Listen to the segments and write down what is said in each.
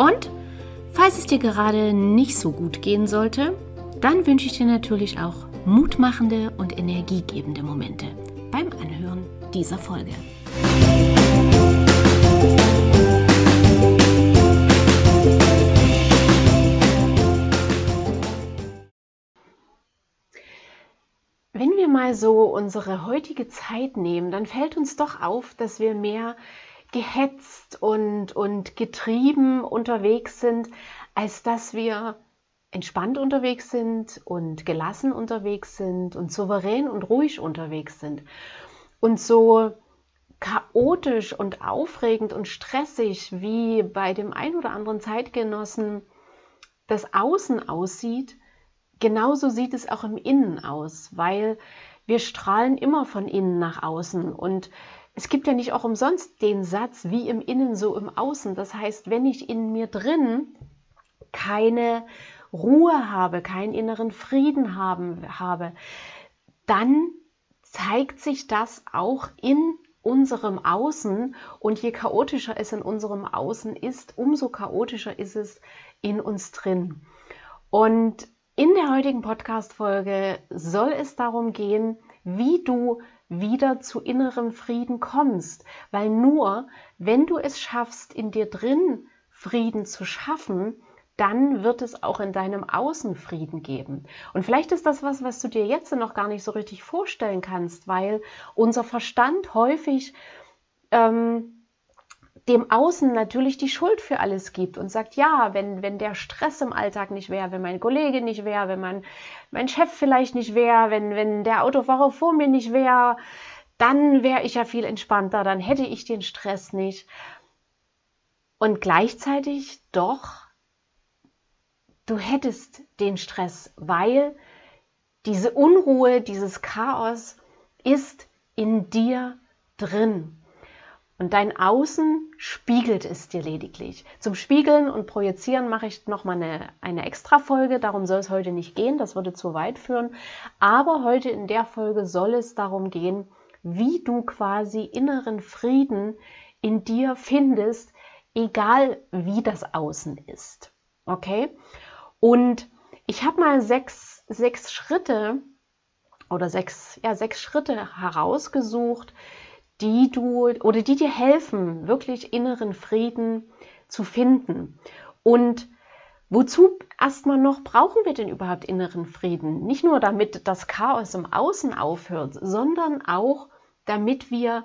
und falls es dir gerade nicht so gut gehen sollte, dann wünsche ich dir natürlich auch mutmachende und energiegebende Momente beim Anhören dieser Folge. Wenn wir mal so unsere heutige Zeit nehmen, dann fällt uns doch auf, dass wir mehr gehetzt und, und getrieben unterwegs sind, als dass wir entspannt unterwegs sind und gelassen unterwegs sind und souverän und ruhig unterwegs sind. Und so chaotisch und aufregend und stressig wie bei dem ein oder anderen Zeitgenossen das Außen aussieht, genauso sieht es auch im Innen aus, weil wir strahlen immer von innen nach außen und es gibt ja nicht auch umsonst den Satz, wie im Innen, so im Außen. Das heißt, wenn ich in mir drin keine Ruhe habe, keinen inneren Frieden haben, habe, dann zeigt sich das auch in unserem Außen und je chaotischer es in unserem Außen ist, umso chaotischer ist es in uns drin. Und in der heutigen Podcast-Folge soll es darum gehen, wie du wieder zu innerem Frieden kommst. Weil nur, wenn du es schaffst, in dir drin Frieden zu schaffen, dann wird es auch in deinem Außen Frieden geben. Und vielleicht ist das was, was du dir jetzt noch gar nicht so richtig vorstellen kannst, weil unser Verstand häufig ähm, dem Außen natürlich die Schuld für alles gibt und sagt, ja, wenn, wenn der Stress im Alltag nicht wäre, wenn mein Kollege nicht wäre, wenn mein, mein Chef vielleicht nicht wäre, wenn, wenn der Autofahrer vor mir nicht wäre, dann wäre ich ja viel entspannter, dann hätte ich den Stress nicht. Und gleichzeitig doch, du hättest den Stress, weil diese Unruhe, dieses Chaos ist in dir drin. Und dein Außen spiegelt es dir lediglich. Zum Spiegeln und Projizieren mache ich nochmal eine, eine extra Folge. Darum soll es heute nicht gehen. Das würde zu weit führen. Aber heute in der Folge soll es darum gehen, wie du quasi inneren Frieden in dir findest, egal wie das Außen ist. Okay? Und ich habe mal sechs, sechs Schritte oder sechs, ja, sechs Schritte herausgesucht, die du oder die dir helfen, wirklich inneren Frieden zu finden. Und wozu erstmal noch brauchen wir denn überhaupt inneren Frieden? Nicht nur damit das Chaos im Außen aufhört, sondern auch damit wir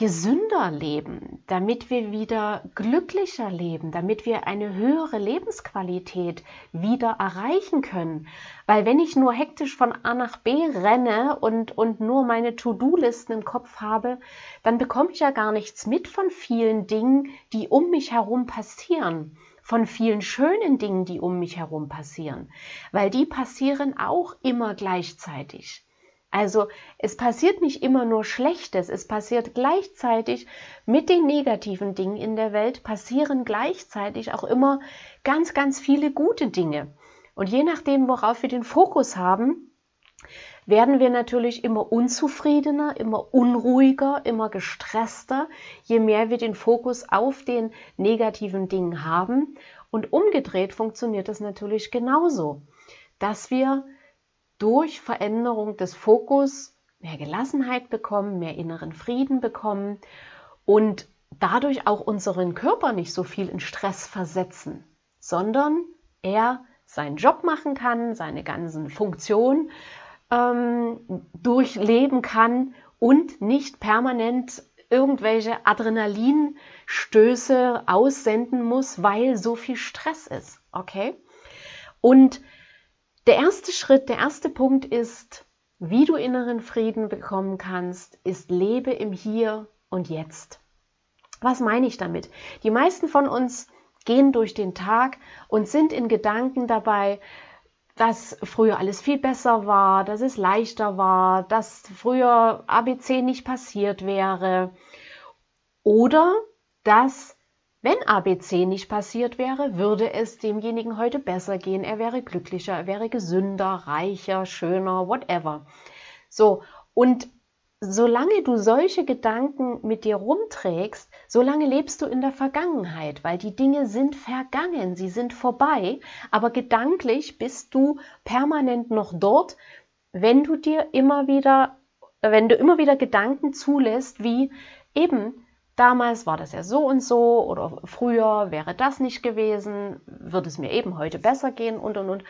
gesünder leben, damit wir wieder glücklicher leben, damit wir eine höhere Lebensqualität wieder erreichen können. Weil wenn ich nur hektisch von A nach B renne und, und nur meine To-Do-Listen im Kopf habe, dann bekomme ich ja gar nichts mit von vielen Dingen, die um mich herum passieren von vielen schönen Dingen, die um mich herum passieren, weil die passieren auch immer gleichzeitig. Also es passiert nicht immer nur Schlechtes, es passiert gleichzeitig mit den negativen Dingen in der Welt, passieren gleichzeitig auch immer ganz, ganz viele gute Dinge. Und je nachdem, worauf wir den Fokus haben, werden wir natürlich immer unzufriedener, immer unruhiger, immer gestresster, je mehr wir den Fokus auf den negativen Dingen haben. Und umgedreht funktioniert es natürlich genauso, dass wir durch Veränderung des Fokus mehr Gelassenheit bekommen, mehr inneren Frieden bekommen und dadurch auch unseren Körper nicht so viel in Stress versetzen, sondern er seinen Job machen kann, seine ganzen Funktionen ähm, durchleben kann und nicht permanent irgendwelche Adrenalinstöße aussenden muss, weil so viel Stress ist. Okay? Und der erste Schritt, der erste Punkt ist, wie du inneren Frieden bekommen kannst, ist lebe im Hier und Jetzt. Was meine ich damit? Die meisten von uns gehen durch den Tag und sind in Gedanken dabei, dass früher alles viel besser war, dass es leichter war, dass früher ABC nicht passiert wäre. Oder dass, wenn ABC nicht passiert wäre, würde es demjenigen heute besser gehen. Er wäre glücklicher, er wäre gesünder, reicher, schöner, whatever. So, und solange du solche Gedanken mit dir rumträgst, solange lebst du in der Vergangenheit, weil die Dinge sind vergangen, sie sind vorbei, aber gedanklich bist du permanent noch dort, wenn du dir immer wieder, wenn du immer wieder Gedanken zulässt, wie eben damals war das ja so und so oder früher wäre das nicht gewesen, würde es mir eben heute besser gehen und und und.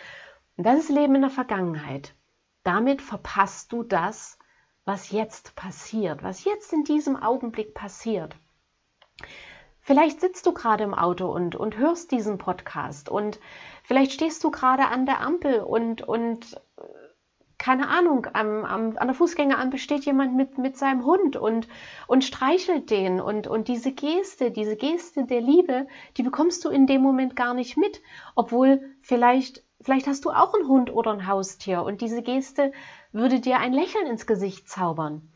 Und das ist Leben in der Vergangenheit. Damit verpasst du das, was jetzt passiert, was jetzt in diesem Augenblick passiert. Vielleicht sitzt du gerade im Auto und, und hörst diesen Podcast und vielleicht stehst du gerade an der Ampel und, und keine Ahnung, am, am, an der Fußgängerampel steht jemand mit, mit seinem Hund und, und streichelt den. Und, und diese Geste, diese Geste der Liebe, die bekommst du in dem Moment gar nicht mit. Obwohl vielleicht, vielleicht hast du auch einen Hund oder ein Haustier und diese Geste würde dir ein Lächeln ins Gesicht zaubern.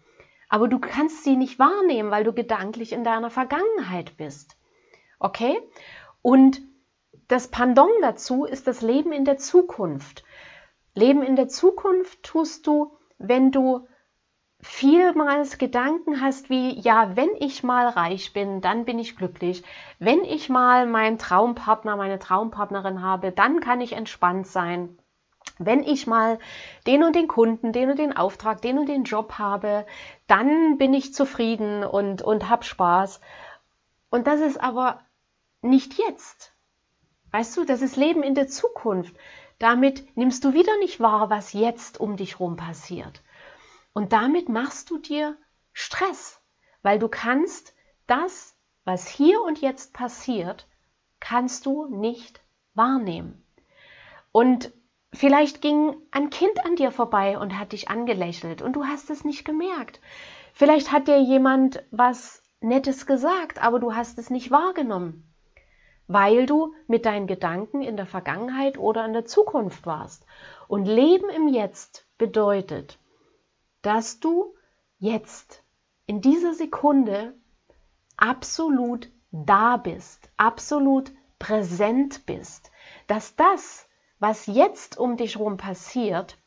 Aber du kannst sie nicht wahrnehmen, weil du gedanklich in deiner Vergangenheit bist. Okay? Und das Pendant dazu ist das Leben in der Zukunft. Leben in der Zukunft tust du, wenn du vielmals Gedanken hast wie, ja, wenn ich mal reich bin, dann bin ich glücklich. Wenn ich mal meinen Traumpartner, meine Traumpartnerin habe, dann kann ich entspannt sein wenn ich mal den und den Kunden, den und den Auftrag, den und den Job habe, dann bin ich zufrieden und, und hab Spaß. Und das ist aber nicht jetzt. Weißt du, das ist Leben in der Zukunft. Damit nimmst du wieder nicht wahr, was jetzt um dich rum passiert. Und damit machst du dir Stress, weil du kannst das, was hier und jetzt passiert, kannst du nicht wahrnehmen. Und Vielleicht ging ein Kind an dir vorbei und hat dich angelächelt und du hast es nicht gemerkt. Vielleicht hat dir jemand was Nettes gesagt, aber du hast es nicht wahrgenommen, weil du mit deinen Gedanken in der Vergangenheit oder in der Zukunft warst. Und Leben im Jetzt bedeutet, dass du jetzt in dieser Sekunde absolut da bist, absolut präsent bist, dass das, was jetzt um dich herum passiert,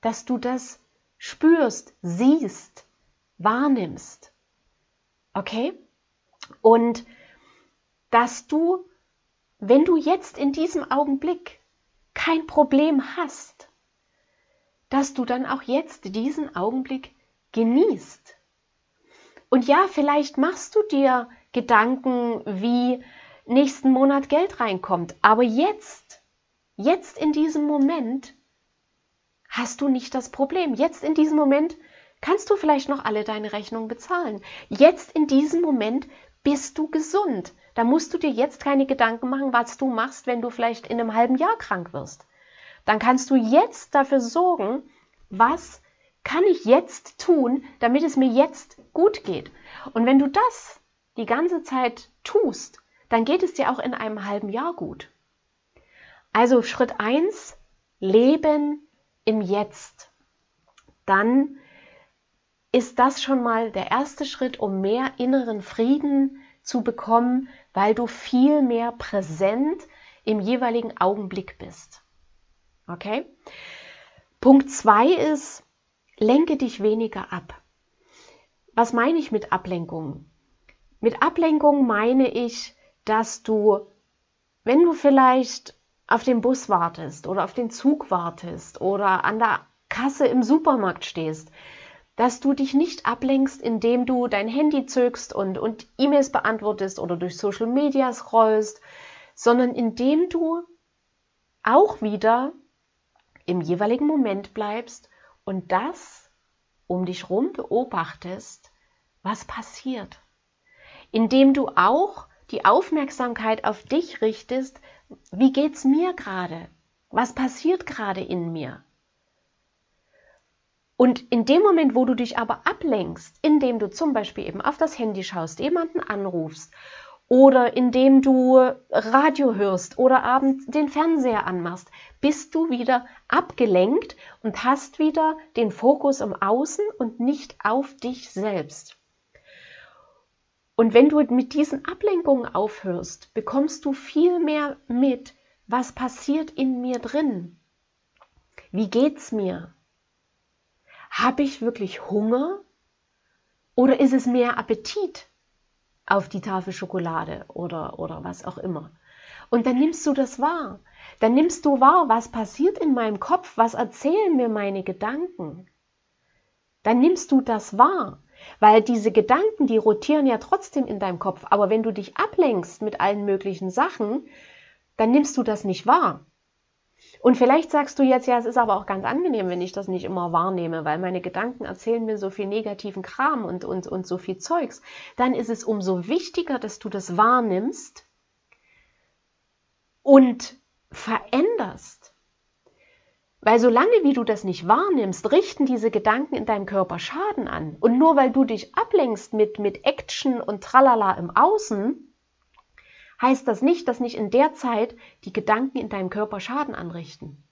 dass du das spürst, siehst, wahrnimmst. Okay? Und dass du, wenn du jetzt in diesem Augenblick kein Problem hast, dass du dann auch jetzt diesen Augenblick genießt. Und ja, vielleicht machst du dir Gedanken, wie nächsten Monat Geld reinkommt, aber jetzt Jetzt in diesem Moment hast du nicht das Problem. Jetzt in diesem Moment kannst du vielleicht noch alle deine Rechnungen bezahlen. Jetzt in diesem Moment bist du gesund. Da musst du dir jetzt keine Gedanken machen, was du machst, wenn du vielleicht in einem halben Jahr krank wirst. Dann kannst du jetzt dafür sorgen, was kann ich jetzt tun, damit es mir jetzt gut geht. Und wenn du das die ganze Zeit tust, dann geht es dir auch in einem halben Jahr gut. Also Schritt 1, Leben im Jetzt. Dann ist das schon mal der erste Schritt, um mehr inneren Frieden zu bekommen, weil du viel mehr präsent im jeweiligen Augenblick bist. Okay? Punkt 2 ist, lenke dich weniger ab. Was meine ich mit Ablenkung? Mit Ablenkung meine ich, dass du, wenn du vielleicht auf den Bus wartest oder auf den Zug wartest oder an der Kasse im Supermarkt stehst, dass du dich nicht ablenkst, indem du dein Handy zückst und, und E-Mails beantwortest oder durch Social Media scrollst, sondern indem du auch wieder im jeweiligen Moment bleibst und das um dich rum beobachtest, was passiert. Indem du auch die Aufmerksamkeit auf dich richtest, wie geht's mir gerade? Was passiert gerade in mir? Und in dem Moment, wo du dich aber ablenkst, indem du zum Beispiel eben auf das Handy schaust, jemanden anrufst oder indem du Radio hörst oder abends den Fernseher anmachst, bist du wieder abgelenkt und hast wieder den Fokus im Außen und nicht auf dich selbst. Und wenn du mit diesen Ablenkungen aufhörst, bekommst du viel mehr mit, was passiert in mir drin. Wie geht's mir? Habe ich wirklich Hunger? Oder ist es mehr Appetit? auf die Tafel Schokolade oder, oder was auch immer. Und dann nimmst du das wahr. Dann nimmst du wahr, was passiert in meinem Kopf, was erzählen mir meine Gedanken. Dann nimmst du das wahr, weil diese Gedanken, die rotieren ja trotzdem in deinem Kopf. Aber wenn du dich ablenkst mit allen möglichen Sachen, dann nimmst du das nicht wahr. Und vielleicht sagst du jetzt, ja, es ist aber auch ganz angenehm, wenn ich das nicht immer wahrnehme, weil meine Gedanken erzählen mir so viel negativen Kram und, und, und so viel Zeugs. Dann ist es umso wichtiger, dass du das wahrnimmst und veränderst. Weil solange wie du das nicht wahrnimmst, richten diese Gedanken in deinem Körper Schaden an. Und nur weil du dich ablenkst mit, mit Action und Tralala im Außen, heißt das nicht, dass nicht in der Zeit die Gedanken in deinem Körper Schaden anrichten.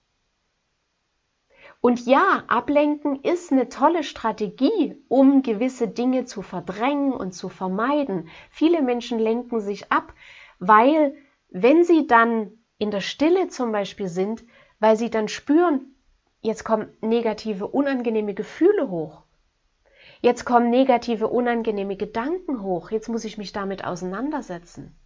Und ja, ablenken ist eine tolle Strategie, um gewisse Dinge zu verdrängen und zu vermeiden. Viele Menschen lenken sich ab, weil wenn sie dann in der Stille zum Beispiel sind, weil sie dann spüren, jetzt kommen negative, unangenehme Gefühle hoch. Jetzt kommen negative, unangenehme Gedanken hoch. Jetzt muss ich mich damit auseinandersetzen.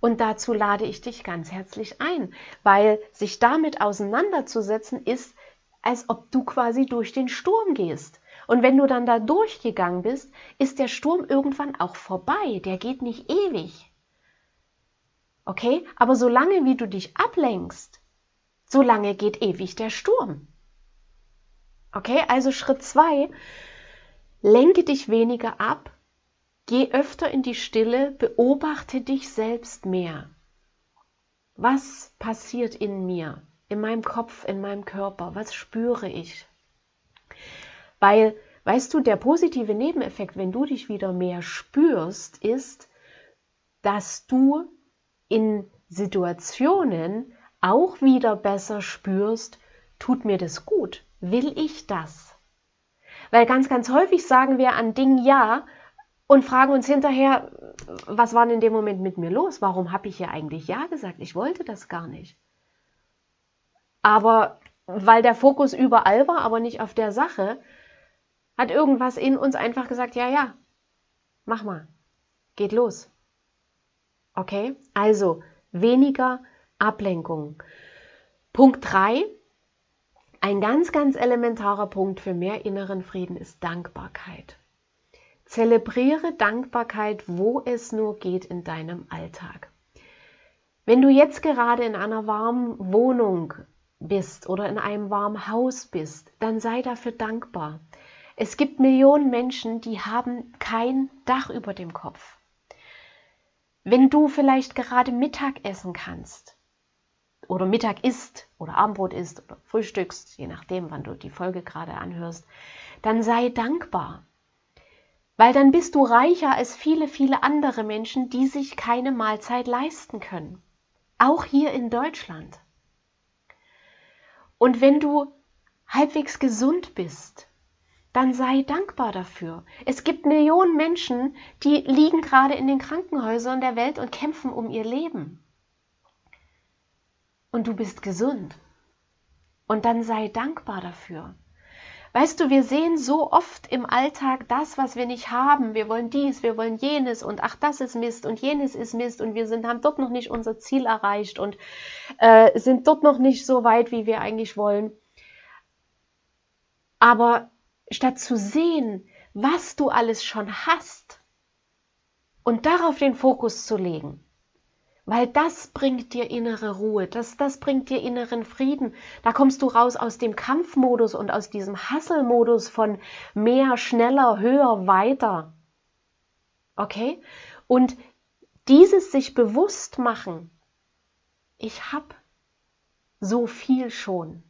Und dazu lade ich dich ganz herzlich ein, weil sich damit auseinanderzusetzen ist, als ob du quasi durch den Sturm gehst. Und wenn du dann da durchgegangen bist, ist der Sturm irgendwann auch vorbei. Der geht nicht ewig. Okay? Aber solange wie du dich ablenkst, solange geht ewig der Sturm. Okay? Also Schritt zwei, lenke dich weniger ab Geh öfter in die Stille, beobachte dich selbst mehr. Was passiert in mir, in meinem Kopf, in meinem Körper? Was spüre ich? Weil, weißt du, der positive Nebeneffekt, wenn du dich wieder mehr spürst, ist, dass du in Situationen auch wieder besser spürst, tut mir das gut? Will ich das? Weil ganz, ganz häufig sagen wir an Dingen ja, und fragen uns hinterher, was war denn in dem Moment mit mir los? Warum habe ich ja eigentlich Ja gesagt? Ich wollte das gar nicht. Aber weil der Fokus überall war, aber nicht auf der Sache, hat irgendwas in uns einfach gesagt, ja, ja, mach mal, geht los. Okay, also weniger Ablenkung. Punkt 3, ein ganz, ganz elementarer Punkt für mehr inneren Frieden ist Dankbarkeit. Zelebriere Dankbarkeit, wo es nur geht in deinem Alltag. Wenn du jetzt gerade in einer warmen Wohnung bist oder in einem warmen Haus bist, dann sei dafür dankbar. Es gibt Millionen Menschen, die haben kein Dach über dem Kopf. Wenn du vielleicht gerade Mittag essen kannst oder Mittag isst oder Abendbrot isst oder frühstückst, je nachdem, wann du die Folge gerade anhörst, dann sei dankbar. Weil dann bist du reicher als viele, viele andere Menschen, die sich keine Mahlzeit leisten können. Auch hier in Deutschland. Und wenn du halbwegs gesund bist, dann sei dankbar dafür. Es gibt Millionen Menschen, die liegen gerade in den Krankenhäusern der Welt und kämpfen um ihr Leben. Und du bist gesund. Und dann sei dankbar dafür. Weißt du, wir sehen so oft im Alltag das, was wir nicht haben. Wir wollen dies, wir wollen jenes und ach, das ist Mist und jenes ist Mist und wir sind, haben dort noch nicht unser Ziel erreicht und äh, sind dort noch nicht so weit, wie wir eigentlich wollen. Aber statt zu sehen, was du alles schon hast und darauf den Fokus zu legen, weil das bringt dir innere Ruhe, das, das bringt dir inneren Frieden. Da kommst du raus aus dem Kampfmodus und aus diesem Hasselmodus von mehr, schneller, höher, weiter. Okay? Und dieses sich bewusst machen, ich habe so viel schon.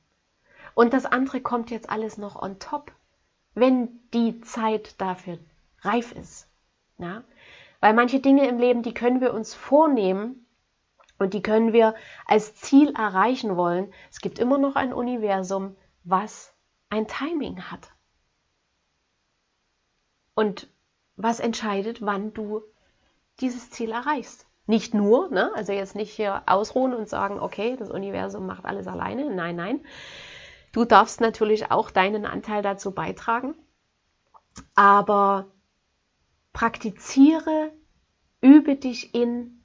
Und das andere kommt jetzt alles noch on top, wenn die Zeit dafür reif ist. Ja? Weil manche Dinge im Leben, die können wir uns vornehmen und die können wir als Ziel erreichen wollen. Es gibt immer noch ein Universum, was ein Timing hat. Und was entscheidet, wann du dieses Ziel erreichst. Nicht nur, ne? also jetzt nicht hier ausruhen und sagen, okay, das Universum macht alles alleine. Nein, nein. Du darfst natürlich auch deinen Anteil dazu beitragen, aber praktiziere, übe dich in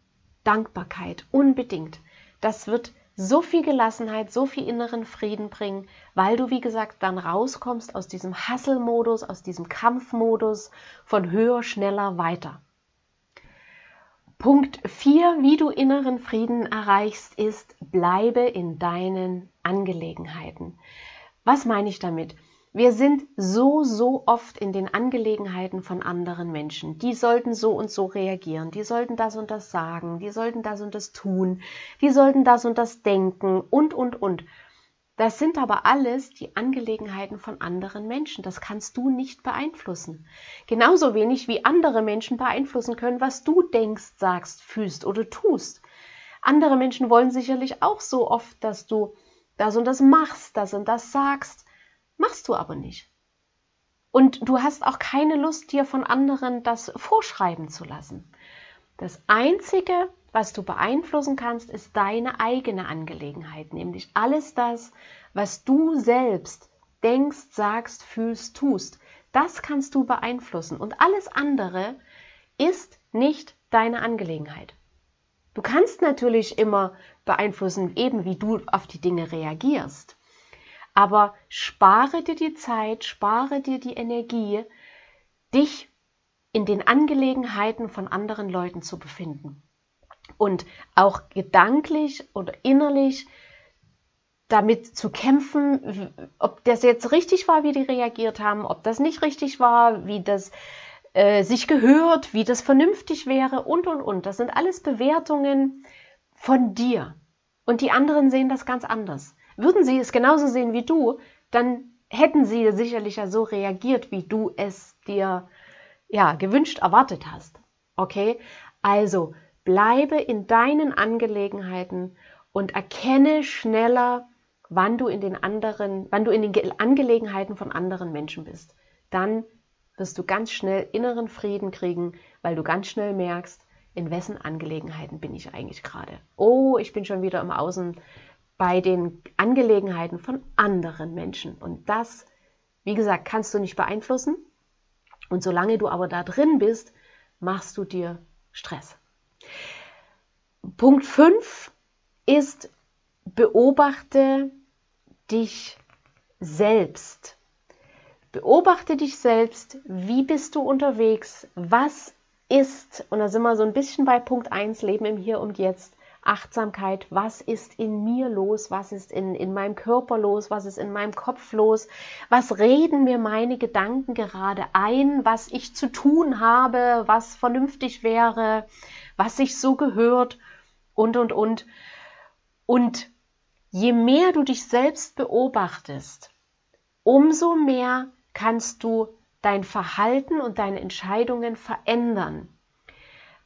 Dankbarkeit unbedingt. Das wird so viel Gelassenheit, so viel inneren Frieden bringen, weil du, wie gesagt, dann rauskommst aus diesem Hasselmodus, aus diesem Kampfmodus von höher, schneller, weiter. Punkt 4, wie du inneren Frieden erreichst, ist, bleibe in deinen Angelegenheiten. Was meine ich damit? Wir sind so, so oft in den Angelegenheiten von anderen Menschen. Die sollten so und so reagieren, die sollten das und das sagen, die sollten das und das tun, die sollten das und das denken und, und, und. Das sind aber alles die Angelegenheiten von anderen Menschen. Das kannst du nicht beeinflussen. Genauso wenig wie andere Menschen beeinflussen können, was du denkst, sagst, fühlst oder tust. Andere Menschen wollen sicherlich auch so oft, dass du das und das machst, das und das sagst. Machst du aber nicht. Und du hast auch keine Lust, dir von anderen das vorschreiben zu lassen. Das Einzige, was du beeinflussen kannst, ist deine eigene Angelegenheit, nämlich alles das, was du selbst denkst, sagst, fühlst, tust. Das kannst du beeinflussen und alles andere ist nicht deine Angelegenheit. Du kannst natürlich immer beeinflussen, eben wie du auf die Dinge reagierst. Aber spare dir die Zeit, spare dir die Energie, dich in den Angelegenheiten von anderen Leuten zu befinden und auch gedanklich oder innerlich damit zu kämpfen, ob das jetzt richtig war, wie die reagiert haben, ob das nicht richtig war, wie das äh, sich gehört, wie das vernünftig wäre und, und, und. Das sind alles Bewertungen von dir. Und die anderen sehen das ganz anders. Würden sie es genauso sehen wie du, dann hätten sie sicherlich ja so reagiert, wie du es dir ja gewünscht, erwartet hast. Okay? Also Bleibe in deinen Angelegenheiten und erkenne schneller, wann du in den anderen, wann du in den Angelegenheiten von anderen Menschen bist. Dann wirst du ganz schnell inneren Frieden kriegen, weil du ganz schnell merkst, in wessen Angelegenheiten bin ich eigentlich gerade. Oh, ich bin schon wieder im Außen bei den Angelegenheiten von anderen Menschen. Und das, wie gesagt, kannst du nicht beeinflussen. Und solange du aber da drin bist, machst du dir Stress. Punkt 5 ist, beobachte dich selbst. Beobachte dich selbst, wie bist du unterwegs, was ist, und da sind wir so ein bisschen bei Punkt 1, Leben im Hier und Jetzt, Achtsamkeit, was ist in mir los, was ist in, in meinem Körper los, was ist in meinem Kopf los, was reden mir meine Gedanken gerade ein, was ich zu tun habe, was vernünftig wäre, was sich so gehört und, und, und. Und je mehr du dich selbst beobachtest, umso mehr kannst du dein Verhalten und deine Entscheidungen verändern.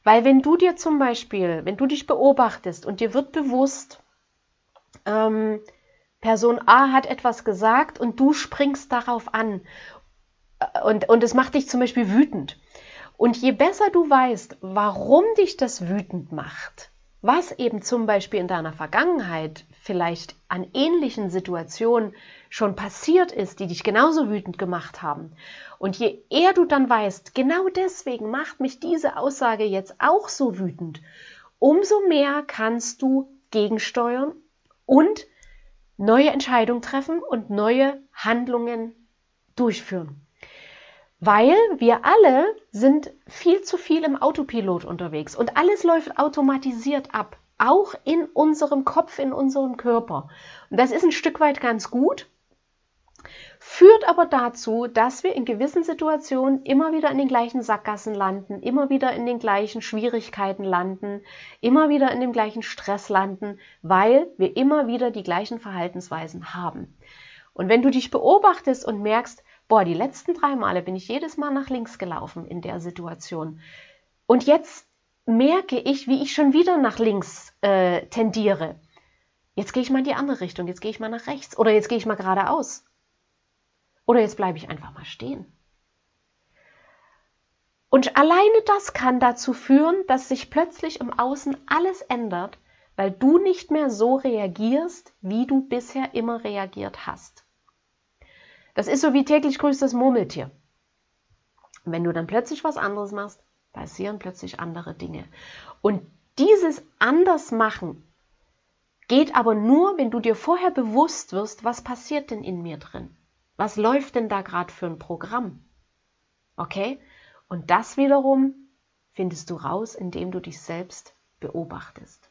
Weil wenn du dir zum Beispiel, wenn du dich beobachtest und dir wird bewusst, ähm, Person A hat etwas gesagt und du springst darauf an äh, und, und es macht dich zum Beispiel wütend. Und je besser du weißt, warum dich das wütend macht, was eben zum Beispiel in deiner Vergangenheit vielleicht an ähnlichen Situationen schon passiert ist, die dich genauso wütend gemacht haben. Und je eher du dann weißt, genau deswegen macht mich diese Aussage jetzt auch so wütend, umso mehr kannst du gegensteuern und neue Entscheidungen treffen und neue Handlungen durchführen. Weil wir alle sind viel zu viel im Autopilot unterwegs und alles läuft automatisiert ab, auch in unserem Kopf, in unserem Körper. Und das ist ein Stück weit ganz gut, führt aber dazu, dass wir in gewissen Situationen immer wieder in den gleichen Sackgassen landen, immer wieder in den gleichen Schwierigkeiten landen, immer wieder in dem gleichen Stress landen, weil wir immer wieder die gleichen Verhaltensweisen haben. Und wenn du dich beobachtest und merkst, boah, die letzten drei Male bin ich jedes Mal nach links gelaufen in der Situation. Und jetzt merke ich, wie ich schon wieder nach links äh, tendiere. Jetzt gehe ich mal in die andere Richtung, jetzt gehe ich mal nach rechts oder jetzt gehe ich mal geradeaus. Oder jetzt bleibe ich einfach mal stehen. Und alleine das kann dazu führen, dass sich plötzlich im Außen alles ändert, weil du nicht mehr so reagierst, wie du bisher immer reagiert hast. Das ist so wie täglich grüßt das Murmeltier. wenn du dann plötzlich was anderes machst, passieren plötzlich andere Dinge. Und dieses Andersmachen geht aber nur, wenn du dir vorher bewusst wirst, was passiert denn in mir drin? Was läuft denn da gerade für ein Programm? Okay? Und das wiederum findest du raus, indem du dich selbst beobachtest.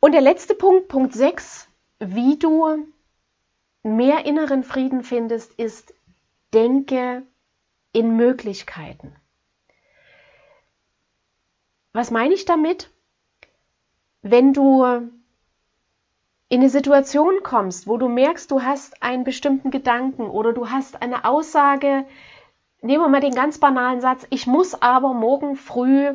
Und der letzte Punkt, Punkt 6, wie du mehr inneren Frieden findest, ist, denke in Möglichkeiten. Was meine ich damit? Wenn du in eine Situation kommst, wo du merkst, du hast einen bestimmten Gedanken oder du hast eine Aussage, nehmen wir mal den ganz banalen Satz, ich muss aber morgen früh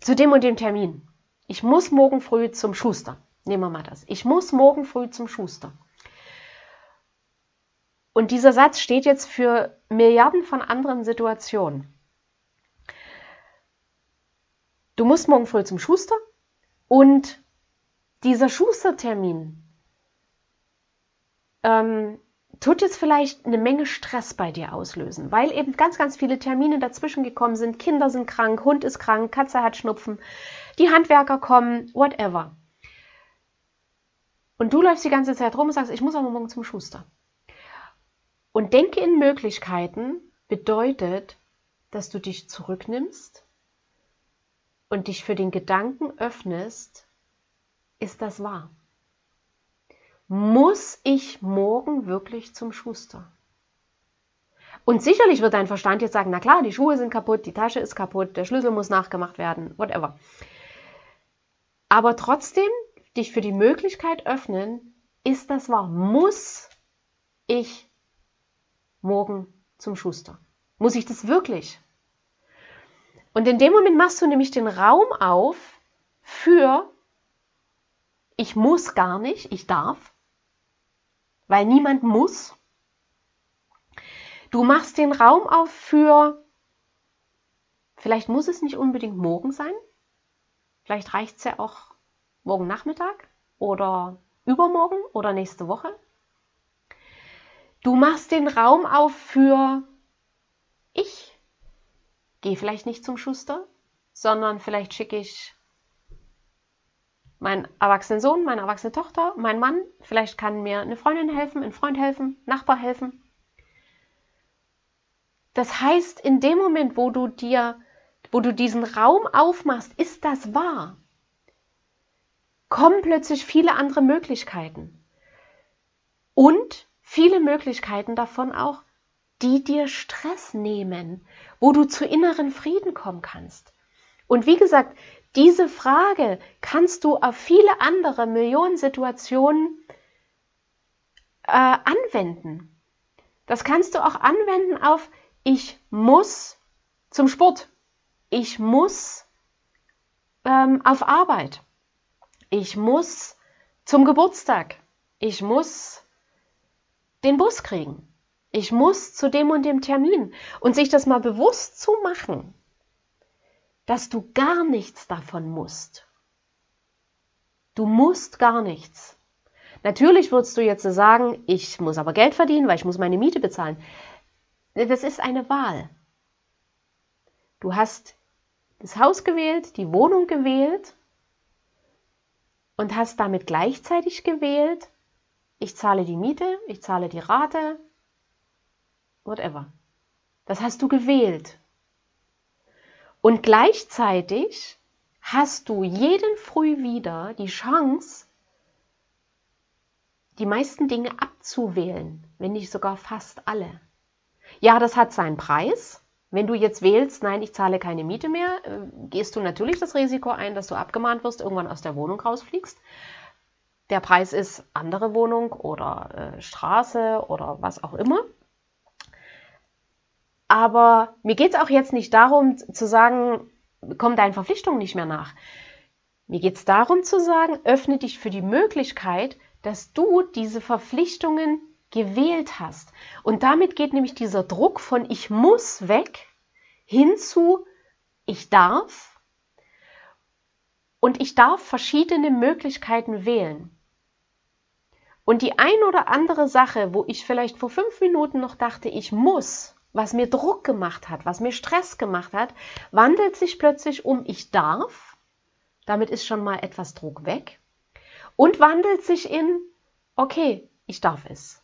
zu dem und dem Termin. Ich muss morgen früh zum Schuster. Nehmen wir mal das. Ich muss morgen früh zum Schuster. Und dieser Satz steht jetzt für Milliarden von anderen Situationen. Du musst morgen früh zum Schuster und dieser Schustertermin ähm, tut jetzt vielleicht eine Menge Stress bei dir auslösen, weil eben ganz, ganz viele Termine dazwischen gekommen sind. Kinder sind krank, Hund ist krank, Katze hat Schnupfen, die Handwerker kommen, whatever. Und du läufst die ganze Zeit rum und sagst, ich muss aber morgen zum Schuster. Und denke in Möglichkeiten bedeutet, dass du dich zurücknimmst und dich für den Gedanken öffnest, ist das wahr? Muss ich morgen wirklich zum Schuster? Und sicherlich wird dein Verstand jetzt sagen, na klar, die Schuhe sind kaputt, die Tasche ist kaputt, der Schlüssel muss nachgemacht werden, whatever. Aber trotzdem dich für die Möglichkeit öffnen, ist das wahr? Muss ich morgen zum Schuster? Muss ich das wirklich? Und in dem Moment machst du nämlich den Raum auf für ich muss gar nicht, ich darf weil niemand muss. Du machst den Raum auf für, vielleicht muss es nicht unbedingt morgen sein, vielleicht reicht es ja auch morgen Nachmittag oder übermorgen oder nächste Woche. Du machst den Raum auf für ich gehe vielleicht nicht zum Schuster, sondern vielleicht schicke ich mein erwachsenen Sohn, meine erwachsene Tochter, mein Mann, vielleicht kann mir eine Freundin helfen, ein Freund helfen, Nachbar helfen. Das heißt, in dem Moment, wo du dir, wo du diesen Raum aufmachst, ist das wahr. Kommen plötzlich viele andere Möglichkeiten. Und viele Möglichkeiten davon auch, die dir Stress nehmen, wo du zu inneren Frieden kommen kannst. Und wie gesagt, diese Frage kannst du auf viele andere Millionen Situationen äh, anwenden. Das kannst du auch anwenden auf ich muss zum Sport. Ich muss ähm, auf Arbeit. Ich muss zum Geburtstag. Ich muss den Bus kriegen. Ich muss zu dem und dem Termin. Und sich das mal bewusst zu machen, dass du gar nichts davon musst. Du musst gar nichts. Natürlich würdest du jetzt sagen, ich muss aber Geld verdienen, weil ich muss meine Miete bezahlen. Das ist eine Wahl. Du hast das Haus gewählt, die Wohnung gewählt und hast damit gleichzeitig gewählt, ich zahle die Miete, ich zahle die Rate, whatever. Das hast du gewählt. Und gleichzeitig hast du jeden Früh wieder die Chance, die meisten Dinge abzuwählen, wenn nicht sogar fast alle. Ja, das hat seinen Preis. Wenn du jetzt wählst, nein, ich zahle keine Miete mehr, äh, gehst du natürlich das Risiko ein, dass du abgemahnt wirst, irgendwann aus der Wohnung rausfliegst. Der Preis ist andere Wohnung oder äh, Straße oder was auch immer. Aber mir geht es auch jetzt nicht darum zu sagen, komm deinen Verpflichtungen nicht mehr nach. Mir geht es darum zu sagen, öffne dich für die Möglichkeit, dass du diese Verpflichtungen gewählt hast. Und damit geht nämlich dieser Druck von ich muss weg hin zu ich darf. Und ich darf verschiedene Möglichkeiten wählen. Und die ein oder andere Sache, wo ich vielleicht vor fünf Minuten noch dachte, ich muss, was mir Druck gemacht hat, was mir Stress gemacht hat, wandelt sich plötzlich um ich darf. Damit ist schon mal etwas Druck weg. Und wandelt sich in, okay, ich darf es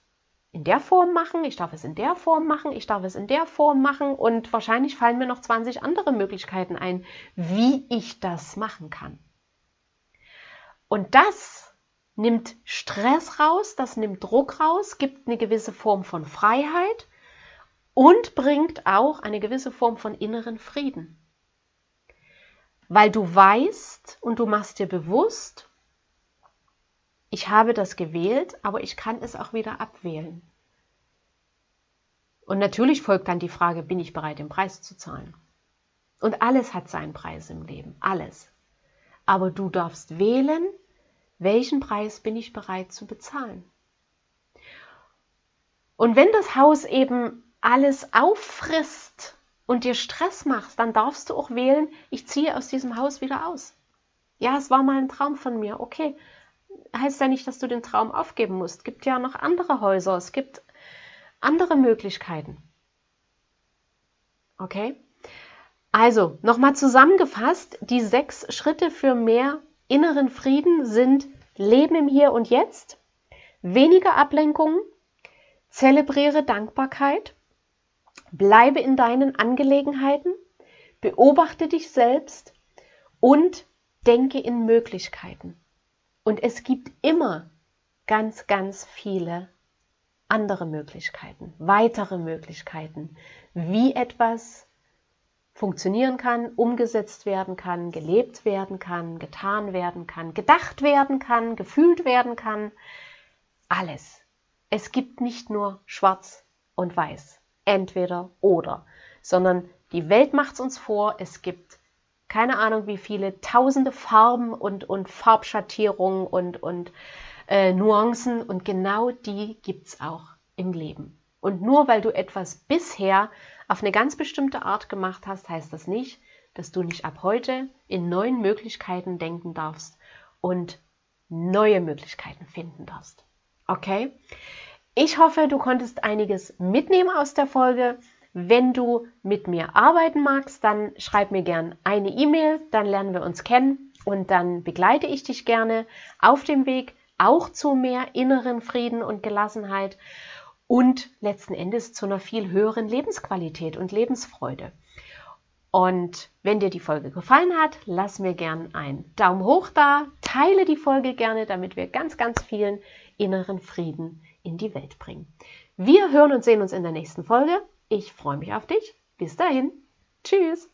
in der Form machen, ich darf es in der Form machen, ich darf es in der Form machen und wahrscheinlich fallen mir noch 20 andere Möglichkeiten ein, wie ich das machen kann. Und das nimmt Stress raus, das nimmt Druck raus, gibt eine gewisse Form von Freiheit und bringt auch eine gewisse Form von inneren Frieden. Weil du weißt und du machst dir bewusst, ich habe das gewählt, aber ich kann es auch wieder abwählen. Und natürlich folgt dann die Frage, bin ich bereit, den Preis zu zahlen? Und alles hat seinen Preis im Leben, alles. Aber du darfst wählen, welchen Preis bin ich bereit zu bezahlen. Und wenn das Haus eben alles auffrisst und dir Stress macht, dann darfst du auch wählen, ich ziehe aus diesem Haus wieder aus. Ja, es war mal ein Traum von mir. Okay, heißt ja nicht, dass du den Traum aufgeben musst. Es gibt ja noch andere Häuser, es gibt andere Möglichkeiten. Okay? Also, nochmal zusammengefasst, die sechs Schritte für mehr inneren Frieden sind Leben im Hier und Jetzt, weniger Ablenkungen, zelebriere Dankbarkeit, bleibe in deinen Angelegenheiten, beobachte dich selbst und denke in Möglichkeiten. Und es gibt immer ganz, ganz viele andere Möglichkeiten, weitere Möglichkeiten, wie etwas funktionieren kann, umgesetzt werden kann, gelebt werden kann, getan werden kann, gedacht werden kann, gefühlt werden kann. Alles. Es gibt nicht nur schwarz und weiß, entweder oder, sondern die Welt macht es uns vor, es gibt keine Ahnung wie viele tausende Farben und, und Farbschattierungen und, und äh, Nuancen und genau die gibt es auch im Leben. Und nur weil du etwas bisher auf eine ganz bestimmte Art gemacht hast, heißt das nicht, dass du nicht ab heute in neuen Möglichkeiten denken darfst und neue Möglichkeiten finden darfst. Okay? Ich hoffe, du konntest einiges mitnehmen aus der Folge. Wenn du mit mir arbeiten magst, dann schreib mir gern eine E-Mail, dann lernen wir uns kennen und dann begleite ich dich gerne auf dem Weg auch zu mehr inneren Frieden und Gelassenheit und letzten Endes zu einer viel höheren Lebensqualität und Lebensfreude. Und wenn dir die Folge gefallen hat, lass mir gern einen Daumen hoch da, teile die Folge gerne, damit wir ganz, ganz vielen inneren Frieden in die Welt bringen. Wir hören und sehen uns in der nächsten Folge. Ich freue mich auf dich. Bis dahin. Tschüss.